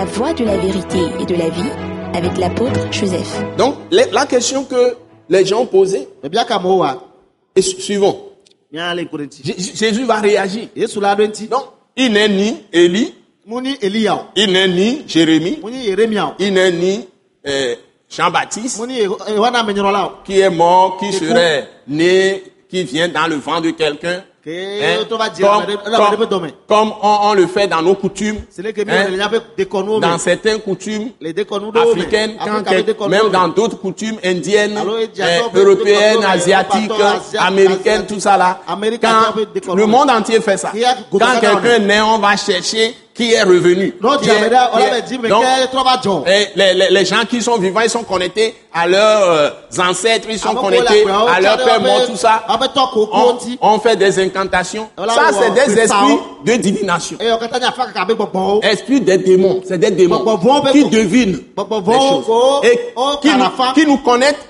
La voie de la vérité et de la vie avec l'apôtre Joseph. Donc, la question que les gens posaient bia ka mo wa est su- suivante. nya le kurenti J- Jésus va réagir. Donc, il n'est ni Élie, il n'est ni Jérémie, il n'est ni euh, Jean-Baptiste, qui est mort, qui Et serait né, qui vient dans le vent de quelqu'un. Hein, Comme, on, on le fait dans nos coutumes, hein, dans certaines coutumes africaines, quand même me. dans d'autres coutumes indiennes, d'autres- européennes, asiatiques, américaines, tout ça là. Quand le monde entier fait ça. Quand quelqu'un naît, on va chercher qui est revenu. Qui est- est- Donc, et les, les, les gens qui sont vivants, ils sont connectés à leurs euh, ancêtres, ils sont connectés à leur père mort, tout ça. On, fait des incantations. Ça, c'est des esprits de divination. o Esprits des démons. C'est des démons qui devinent les choses. Et qui, nous, qui nous connectent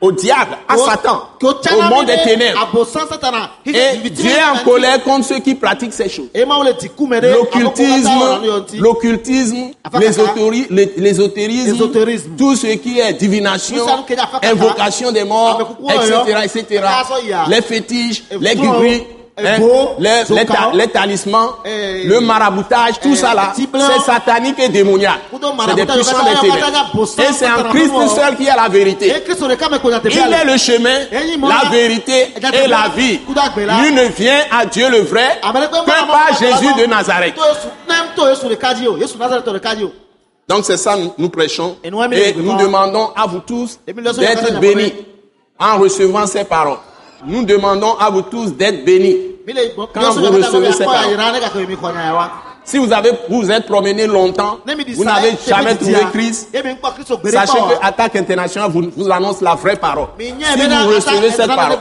au diable, à Satan, au monde des ténèbres. Et Dieu est en colère contre ceux qui pratiquent ces choses. L'occultisme, l'occultisme l'ésotérisme, tout ce qui est divination, invocation des morts, etc., etc., ya. les fétiches, les et hein, beau, les, les, zoka. ta- les talismans, Et- le maraboutage, tout et ça là, c'est satanique et démoniaque. C'est des puissants des ténèbres. Et c'est en Christ seul qui a la vérité. Il est le chemin, la vérité Et la vie. Nul ne vient à Dieu le vrai que par Jésus de Nazareth. Donc c'est ça nous, nous prêchons. Et nous, demandons à vous tous d'être bénis en recevant ces paroles. Nous demandons à vous tous d'être bénis. Quand vous recevez konya ya wa Si vous avez vous êtes promené longtemps, vous n'avez e, jamais trouvé ya. Christ, e gbere sachez que Attaque Internationale vous, vous annonce la vraie parole. Si vous recevez cette parole,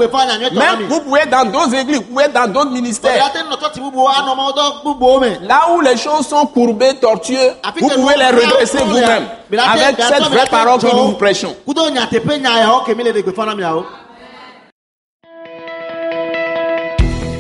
même vous pouvez être dans d'autres églises, vous pouvez être dans d'autres ministères. Là où les choses sont courbées, tortueux, Afi vous pouvez les redresser vous-même. Avec cette vraie parole que nous vous prêchons.